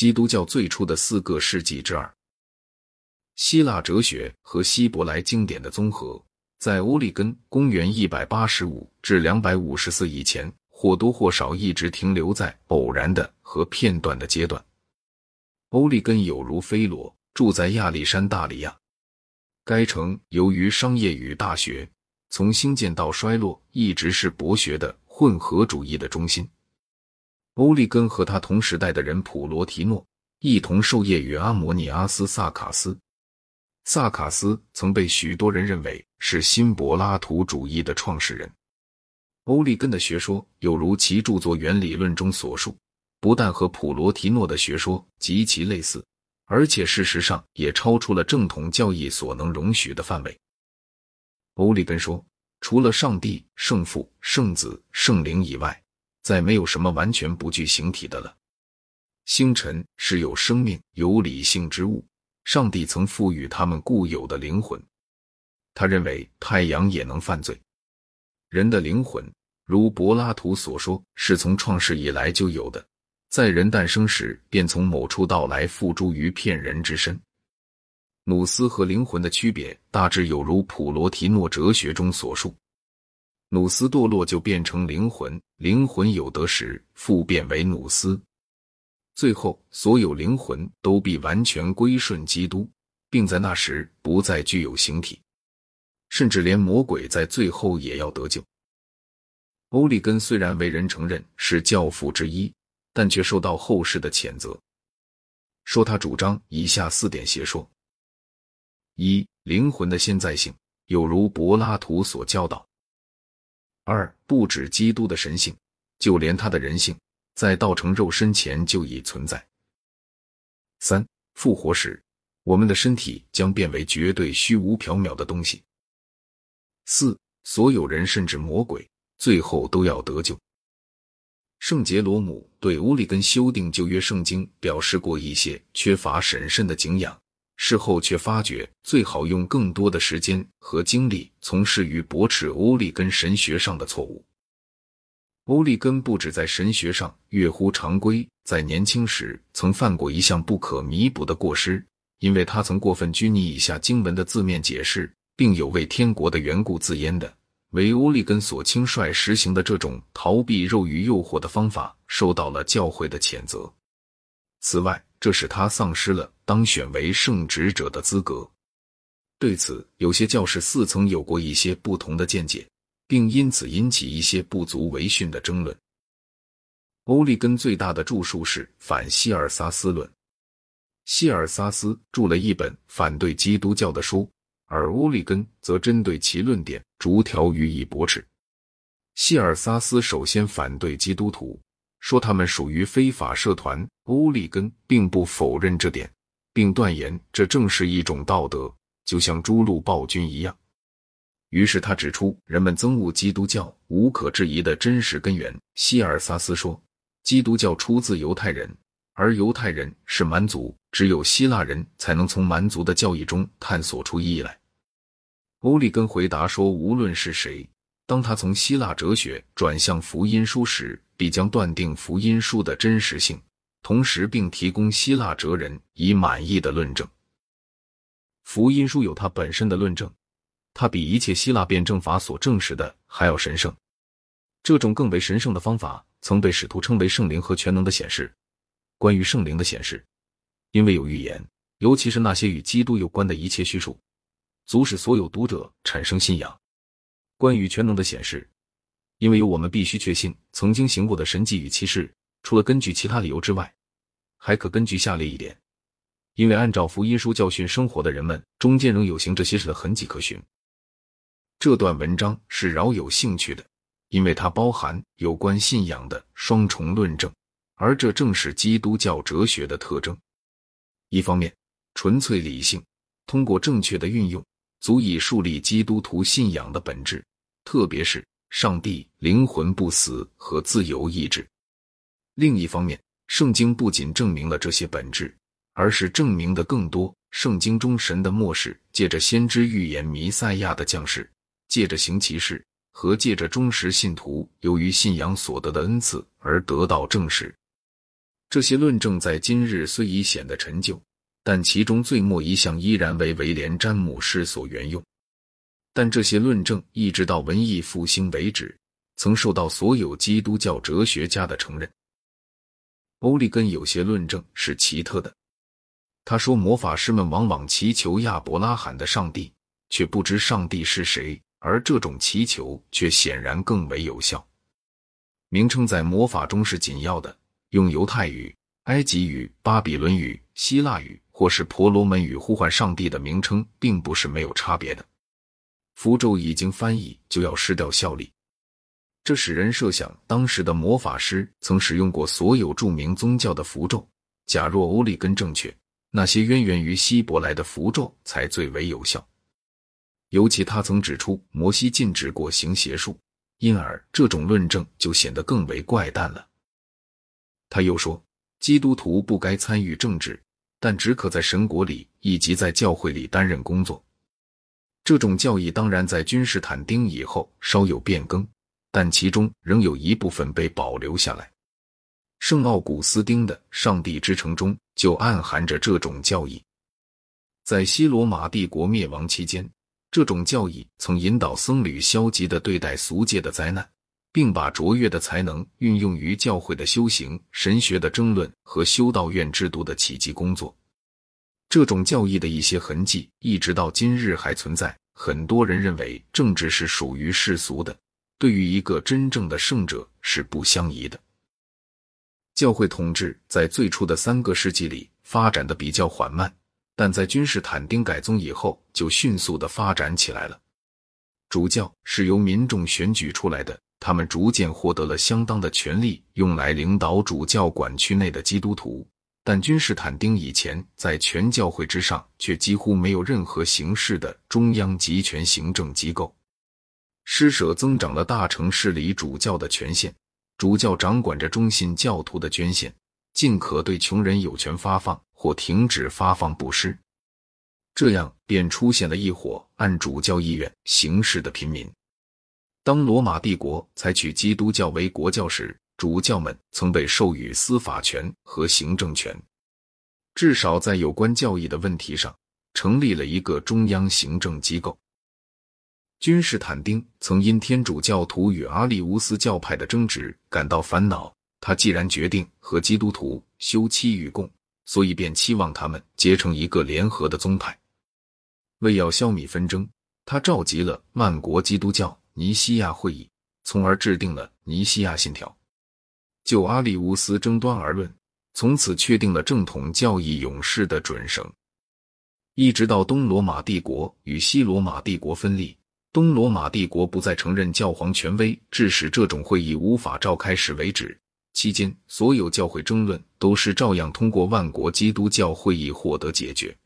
基督教最初的四个世纪之二。希腊哲学和希伯来经典的综合，在欧利根公元一百八十五至两百五十四以前，或多或少一直停留在偶然的和片段的阶段。欧利根有如菲罗，住在亚历山大里亚。该城由于商业与大学，从兴建到衰落，一直是博学的混合主义的中心。欧利根和他同时代的人普罗提诺一同授业于阿摩尼阿斯·萨卡斯。萨卡斯曾被许多人认为是新柏拉图主义的创始人。欧利根的学说有如其著作《原理论》中所述，不但和普罗提诺的学说极其类似，而且事实上也超出了正统教义所能容许的范围。欧利根说，除了上帝、圣父、圣子、圣灵以外，再没有什么完全不具形体的了。星辰是有生命、有理性之物。上帝曾赋予他们固有的灵魂。他认为太阳也能犯罪。人的灵魂，如柏拉图所说，是从创世以来就有的，在人诞生时便从某处到来，付诸于骗人之身。努斯和灵魂的区别大致有如普罗提诺哲学中所述：努斯堕落就变成灵魂，灵魂有德时复变为努斯。最后，所有灵魂都必完全归顺基督，并在那时不再具有形体，甚至连魔鬼在最后也要得救。欧利根虽然为人承认是教父之一，但却受到后世的谴责，说他主张以下四点邪说：一、灵魂的现在性有如柏拉图所教导；二、不止基督的神性，就连他的人性。在道成肉身前就已存在。三复活时，我们的身体将变为绝对虚无缥缈的东西。四所有人甚至魔鬼最后都要得救。圣杰罗姆对乌利根修订旧约圣经表示过一些缺乏审慎的敬仰，事后却发觉最好用更多的时间和精力从事于驳斥欧利根神学上的错误。欧利根不止在神学上越乎常规，在年轻时曾犯过一项不可弥补的过失，因为他曾过分拘泥以下经文的字面解释，并有为天国的缘故自阉的，为欧利根所轻率实行的这种逃避肉欲诱惑的方法，受到了教会的谴责。此外，这使他丧失了当选为圣职者的资格。对此，有些教士似曾有过一些不同的见解。并因此引起一些不足为训的争论。欧利根最大的著述是《反希尔萨斯论》，希尔萨斯著了一本反对基督教的书，而欧利根则针对其论点逐条予以驳斥。希尔萨斯首先反对基督徒，说他们属于非法社团。欧利根并不否认这点，并断言这正是一种道德，就像诸路暴君一样。于是他指出，人们憎恶基督教无可置疑的真实根源。希尔萨斯说，基督教出自犹太人，而犹太人是蛮族，只有希腊人才能从蛮族的教义中探索出意义来。欧利根回答说，无论是谁，当他从希腊哲学转向福音书时，必将断定福音书的真实性，同时并提供希腊哲人以满意的论证。福音书有它本身的论证。它比一切希腊辩证法所证实的还要神圣。这种更为神圣的方法曾被使徒称为圣灵和全能的显示。关于圣灵的显示，因为有预言，尤其是那些与基督有关的一切叙述，足使所有读者产生信仰。关于全能的显示，因为有我们必须确信曾经行过的神迹与启示，除了根据其他理由之外，还可根据下列一点：因为按照福音书教训生活的人们中间仍有行这些事的痕迹可循。这段文章是饶有兴趣的，因为它包含有关信仰的双重论证，而这正是基督教哲学的特征。一方面，纯粹理性通过正确的运用，足以树立基督徒信仰的本质，特别是上帝、灵魂不死和自由意志；另一方面，圣经不仅证明了这些本质，而是证明的更多。圣经中神的末世，借着先知预言弥赛亚的降世。借着行其事和借着忠实信徒由于信仰所得的恩赐而得到证实。这些论证在今日虽已显得陈旧，但其中最末一项依然为威廉·詹姆士所沿用。但这些论证一直到文艺复兴为止，曾受到所有基督教哲学家的承认。欧利根有些论证是奇特的。他说，魔法师们往往祈求亚伯拉罕的上帝，却不知上帝是谁，而这种祈求却显然更为有效。名称在魔法中是紧要的，用犹太语、埃及语、巴比伦语、希腊语或是婆罗门语呼唤上帝的名称，并不是没有差别的。符咒一经翻译就要失掉效力，这使人设想当时的魔法师曾使用过所有著名宗教的符咒。假若欧利根正确，那些渊源于希伯来的符咒才最为有效。尤其他曾指出摩西禁止过行邪术，因而这种论证就显得更为怪诞了。他又说，基督徒不该参与政治，但只可在神国里以及在教会里担任工作。这种教义当然在君士坦丁以后稍有变更，但其中仍有一部分被保留下来。圣奥古斯丁的《上帝之城》中就暗含着这种教义。在西罗马帝国灭亡期间，这种教义曾引导僧侣消极的对待俗界的灾难，并把卓越的才能运用于教会的修行、神学的争论和修道院制度的奇迹工作。这种教义的一些痕迹一直到今日还存在。很多人认为政治是属于世俗的，对于一个真正的圣者是不相宜的。教会统治在最初的三个世纪里发展的比较缓慢，但在君士坦丁改宗以后就迅速的发展起来了。主教是由民众选举出来的，他们逐渐获得了相当的权力，用来领导主教管区内的基督徒。但君士坦丁以前在全教会之上，却几乎没有任何形式的中央集权行政机构。施舍增长了大城市里主教的权限，主教掌管着忠信教徒的捐献，尽可对穷人有权发放或停止发放布施。这样便出现了一伙按主教意愿行事的平民。当罗马帝国采取基督教为国教时，主教们曾被授予司法权和行政权，至少在有关教义的问题上，成立了一个中央行政机构。君士坦丁曾因天主教徒与阿利乌斯教派的争执感到烦恼，他既然决定和基督徒休戚与共，所以便期望他们结成一个联合的宗派。为要消弭纷争，他召集了万国基督教尼西亚会议，从而制定了尼西亚信条。就阿里乌斯争端而论，从此确定了正统教义勇士的准绳。一直到东罗马帝国与西罗马帝国分立，东罗马帝国不再承认教皇权威，致使这种会议无法召开时为止。期间，所有教会争论都是照样通过万国基督教会议获得解决。